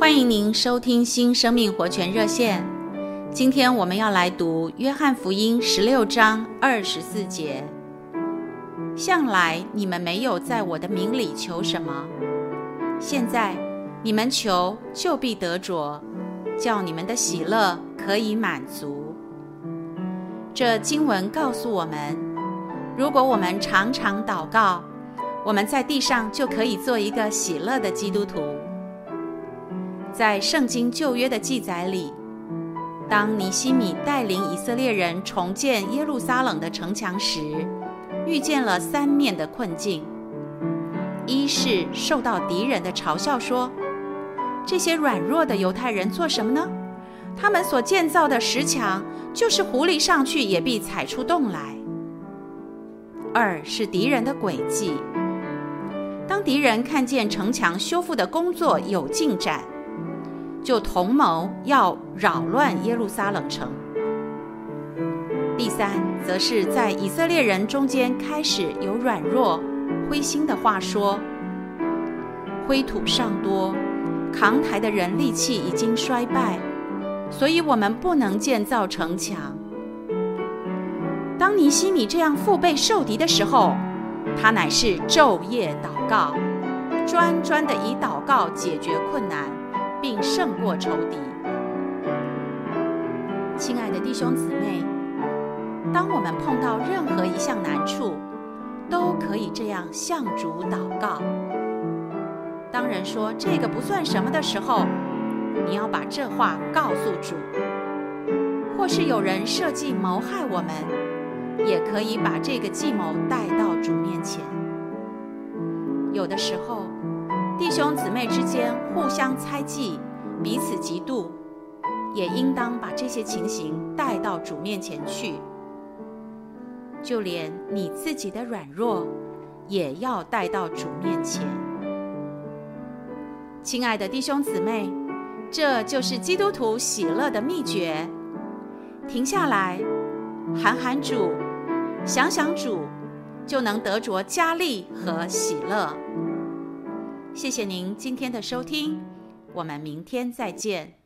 欢迎您收听新生命活泉热线。今天我们要来读《约翰福音》十六章二十四节。向来你们没有在我的名里求什么，现在你们求就必得着，叫你们的喜乐可以满足。这经文告诉我们，如果我们常常祷告，我们在地上就可以做一个喜乐的基督徒。在圣经旧约的记载里，当尼希米带领以色列人重建耶路撒冷的城墙时，遇见了三面的困境：一是受到敌人的嘲笑说，说这些软弱的犹太人做什么呢？他们所建造的石墙，就是狐狸上去也必踩出洞来；二是敌人的诡计，当敌人看见城墙修复的工作有进展，就同谋要扰乱耶路撒冷城。第三，则是在以色列人中间开始有软弱、灰心的话说：灰土尚多，扛台的人力气已经衰败，所以我们不能建造城墙。当尼希米这样腹背受敌的时候，他乃是昼夜祷告，专专的以祷告解决困难。并胜过仇敌。亲爱的弟兄姊妹，当我们碰到任何一项难处，都可以这样向主祷告。当人说这个不算什么的时候，你要把这话告诉主；或是有人设计谋害我们，也可以把这个计谋带到主面前。有的时候，弟兄姊妹之间互相猜忌，彼此嫉妒，也应当把这些情形带到主面前去。就连你自己的软弱，也要带到主面前。亲爱的弟兄姊妹，这就是基督徒喜乐的秘诀。停下来，喊喊主，想想主，就能得着加力和喜乐。谢谢您今天的收听，我们明天再见。